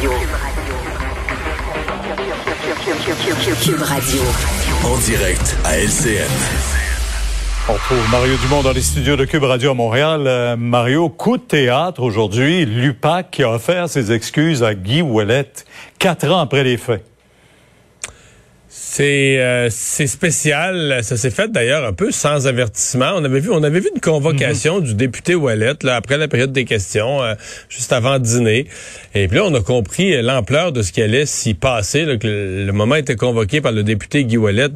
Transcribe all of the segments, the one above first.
Radio. Cube Radio. En direct à LCN. On retrouve Mario Dumont dans les studios de Cube Radio à Montréal. Euh, Mario, coup de théâtre aujourd'hui. L'UPAC qui a offert ses excuses à Guy Ouellette quatre ans après les faits. C'est euh, c'est spécial. Ça s'est fait d'ailleurs un peu sans avertissement. On avait vu on avait vu une convocation mhm. du député Wallet là après la période des questions, euh, juste avant dîner. Et puis là, on a compris l'ampleur de ce qui allait s'y passer. que le, moment était convoqué par le député Guy Wallet.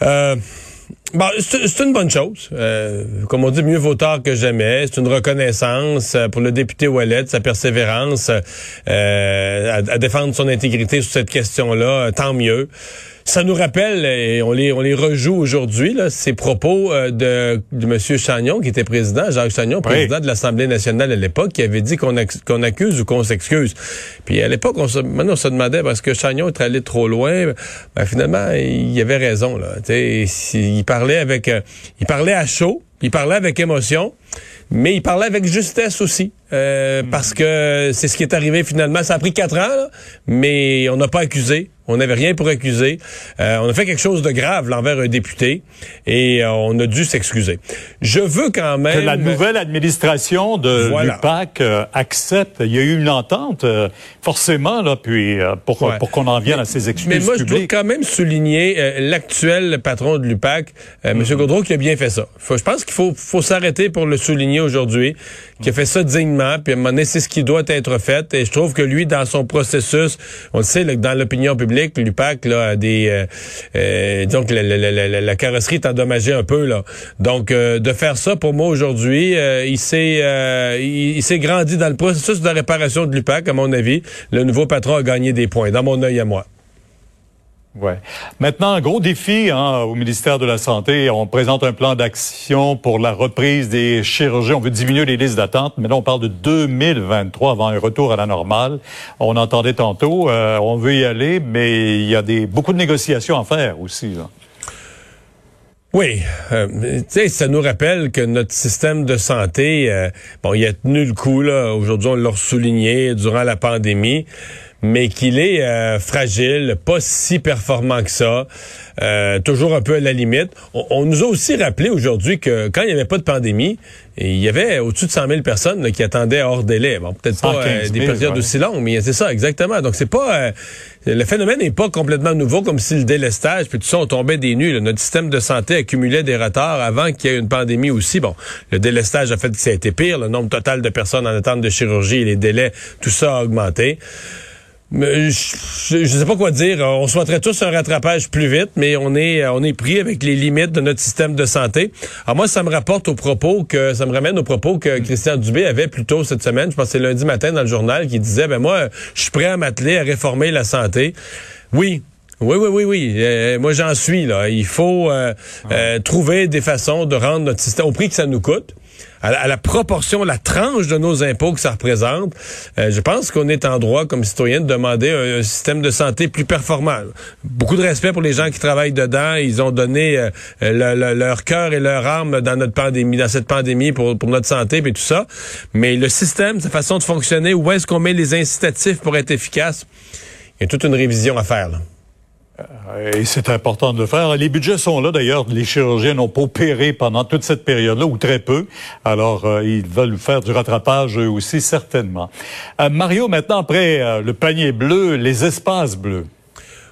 Euh, Bon, c'est une bonne chose. Euh, comme on dit, mieux vaut tard que jamais. C'est une reconnaissance euh, pour le député Ouellet, sa persévérance euh, à, défendre son intégrité sur cette question-là. Tant mieux ça nous rappelle, et on les, on les rejoue aujourd'hui, ces propos euh, de, de M. Chagnon, qui était président, Jacques Chagnon, président de l'Assemblée nationale à l'époque, qui avait dit qu'on accuse ou qu'on s'excuse. Puis à l'époque, on se, maintenant, on se demandait, parce que Chagnon était allé trop loin? Ben, finalement, il avait raison. Là. il parlait avec... Euh, il parlait à chaud, il parlait avec émotion, mais il parlait avec justesse aussi. Euh, parce que c'est ce qui est arrivé finalement. Ça a pris quatre ans, mais on n'a pas accusé. On n'avait rien pour accuser. Euh, on a fait quelque chose de grave envers un député et euh, on a dû s'excuser. Je veux quand même... Que la nouvelle administration de l'UPAC accepte. Il y a eu une entente, forcément, là, puis pour, pour qu'on en vienne à ces excuses Mais moi, je dois quand même souligner l'actuel patron de l'UPAC, M. Mm Gaudreau, qui a bien fait ça. Faut, je pense qu'il faut, faut s'arrêter pour le souligner aujourd'hui, qui a fait ça dignement puis à un moment donné, c'est ce qui doit être fait. Et je trouve que lui, dans son processus, on le sait, dans l'opinion publique, l'UPAC là, a des... Euh, euh, donc, la, la, carrosserie est endommagée un peu. là. Donc, euh, de faire ça, pour moi, aujourd'hui, il s'est il, s'est grandi dans le processus de réparation de l'UPAC, à mon avis. Le nouveau patron a gagné des points, dans mon œil à moi. Ouais. Maintenant, un gros défi hein, au ministère de la Santé. On présente un plan d'action pour la reprise des chirurgies. On veut diminuer les listes d'attente, mais là, on parle de 2023 avant un retour à la normale. On entendait tantôt, euh, on veut y aller, mais il y a des beaucoup de négociations à faire aussi. Là. Oui, euh, tu sais, ça nous rappelle que notre système de santé, euh, bon, il a tenu le coup là. Aujourd'hui, on l'a souligné durant la pandémie mais qu'il est euh, fragile, pas si performant que ça, euh, toujours un peu à la limite. On, nous a aussi rappelé aujourd'hui que quand il n'y avait pas de pandémie, il y avait au-dessus de 100 000 personnes qui attendaient hors délai. Bon, peut-être pas euh, des périodes aussi longues, mais c'est ça, exactement. Donc, c'est pas... le phénomène n'est pas complètement nouveau, comme si le délestage, puis tout ça, on tombait des nues. Notre système de santé accumulait des retards avant qu'il y ait une pandémie aussi. Bon, le délestage a fait que ça a été pire. Le nombre total de personnes en attente de chirurgie et les délais, tout ça a augmenté. Je ne sais pas quoi dire. On souhaiterait tous un rattrapage plus vite, mais on est on est pris avec les limites de notre système de santé. Alors moi, ça me rapporte au propos que ça me ramène au propos que Christian Dubé avait plus tôt cette semaine. Je pense que c'est lundi matin dans le journal qui disait ben moi, je suis prêt à m'atteler à réformer la santé. Oui, oui, oui, oui, oui. Euh, moi, j'en suis là. Il faut euh, euh, trouver des façons de rendre notre système au prix que ça nous coûte à, la proportion, la tranche de nos impôts que ça représente, euh, je pense qu'on est en droit, comme citoyen, de demander un, système de santé plus performant. Beaucoup de respect pour les gens qui travaillent dedans. Ils ont donné euh, leur cœur et leur âme dans notre pandémie, dans cette pandémie pour, pour notre santé et tout ça. Mais le système, sa façon de fonctionner, où est-ce qu'on met les incitatifs pour être efficace? Il y a toute une révision à faire. Là. Euh, et c'est important de le faire. Les budgets sont là d'ailleurs. Les chirurgiens n'ont pas opéré pendant toute cette période-là, ou très peu. Alors, euh, ils veulent faire du rattrapage eux aussi, certainement. Euh, Mario, maintenant, après le panier bleu, les espaces bleus.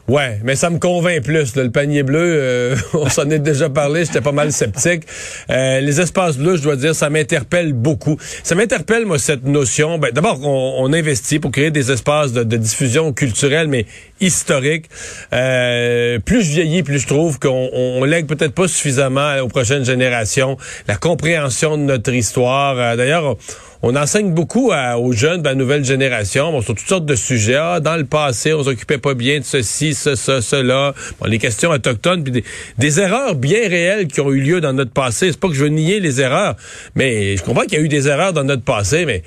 Ouais, mais ça me convainc plus. le panier bleu, euh, on s'en est déjà parlé, j'étais pas mal sceptique. Euh, les espaces bleus, je dois dire, ça m'interpelle beaucoup. Ça m'interpelle, moi, cette notion. Ben, D'abord, on, investit pour créer des espaces de, diffusion culturelle, mais historique. Euh, plus je vieillis, plus je trouve qu'on on, lègue peut-être pas suffisamment aux prochaines générations la compréhension de notre histoire. D'ailleurs, on enseigne beaucoup aux jeunes de la nouvelle génération bon, sur toutes sortes de sujets. Ah, dans le passé, on s'occupait pas bien de ceci, ce, ce, cela. Bon, les questions autochtones, puis des, erreurs bien réelles qui ont eu lieu dans notre passé. C'est pas que je veux nier les erreurs, mais je comprends qu'il y a eu des erreurs dans notre passé, mais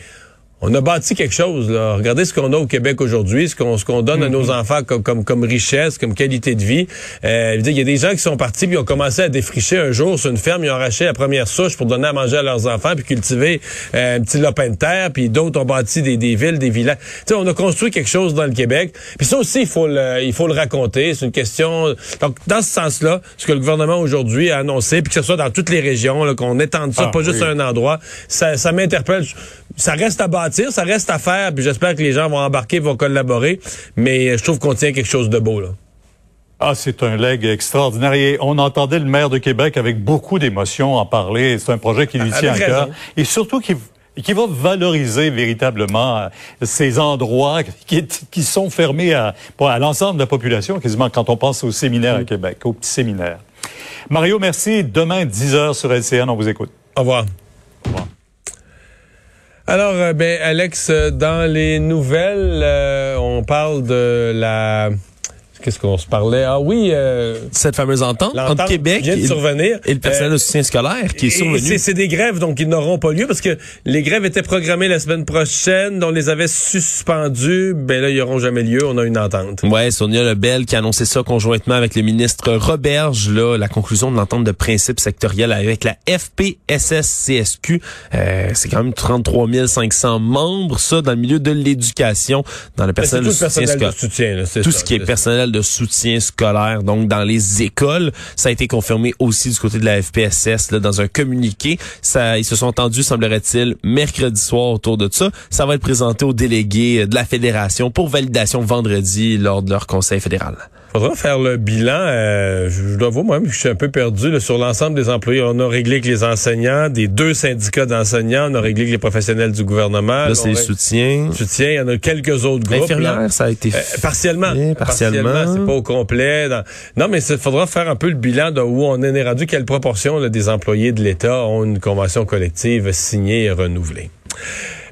on a bâti quelque chose. Là. Regardez ce qu'on a au Québec aujourd'hui, ce qu'on ce qu'on donne à nos Mm-hmm. enfants comme, comme, comme richesse, comme qualité de vie. Euh, il y a des gens qui sont partis puis ont commencé à défricher un jour sur une ferme, ils ont arraché la première souche pour donner à manger à leurs enfants puis cultiver euh, un petit lopin de terre, puis d'autres ont bâti des, des villes, des villages. Tu sais, on a construit quelque chose dans le Québec. Puis ça aussi, il faut le, il faut le raconter. C'est une question. Donc, dans ce sens-là, ce que le gouvernement aujourd'hui a annoncé, puis que ce soit dans toutes les régions, qu'on étende ça, Ah, pas juste à un endroit, ça, ça m'interpelle. Ça reste à bâtir, ça reste à faire, puis j'espère que les gens vont embarquer, vont collaborer. Mais je trouve qu'on tient quelque chose de beau là. Ah, c'est un leg extraordinaire. Et on entendait le maire de Québec avec beaucoup d'émotion en parler. C'est un projet qui lui tient à cœur. Et surtout qui, qui va valoriser véritablement euh, ces endroits qui, qui sont fermés à, à l'ensemble de la population, quasiment quand on pense au séminaire à Québec, au petit séminaire. Mario, merci. Demain, 10 heures sur LCN, on vous écoute. Au revoir. Alors, euh, ben, Alex, euh, dans les nouvelles, euh, on parle de la... Qu'est-ce qu'on se parlait? Ah oui, euh, Cette fameuse entente entre l'entente Québec vient de et, survenir. et le personnel Euh, de soutien scolaire qui est survenu. c'est- des grèves, donc ils n'auront pas lieu parce que les grèves étaient programmées la semaine prochaine, on les avait suspendues. Ben là, ils n'auront jamais lieu. On a une entente. Ouais, Sonia Lebel qui a annoncé ça conjointement avec le ministre Roberge, là, la conclusion de l'entente de principe sectoriel avec la FPSS-CSQ. Euh, c'est quand même 33 500 membres, ça, dans le milieu de l'éducation, dans le Ben, personnel tout de le soutien personnel de scolaire. soutien. là, c'est Tout ça, ce qui est c'est- de soutien scolaire, donc dans les écoles, ça a été confirmé aussi du côté de la FPSS là, dans un communiqué. Ça, ils se sont entendus, semblerait-il, mercredi soir autour de ça. Ça va être présenté aux délégués de la fédération pour validation vendredi lors de leur conseil fédéral. Faudra faire le bilan. euh, je dois voir moi-même que je suis un peu perdu là, sur l'ensemble des employés. On a réglé avec les enseignants, des deux syndicats d'enseignants. On a réglé avec les professionnels du gouvernement. Là, c'est les soutiens. soutien. Il y en a quelques autres groupes. là. Infirmières, ça a été Euh, partiellement. Oui, partiellement. c'est pas au complet. Dans- Non, mais il faudra faire un peu le bilan de où on est rendu, quelle proportion là, des employés de l'État ont une convention collective signée et renouvelée.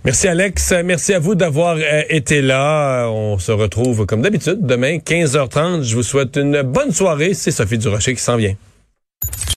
Merci Alex, merci à vous d'avoir euh, été là. On se retrouve comme d'habitude demain 15h30. Je vous souhaite une bonne soirée. C'est Sophie Durocher qui s'en vient.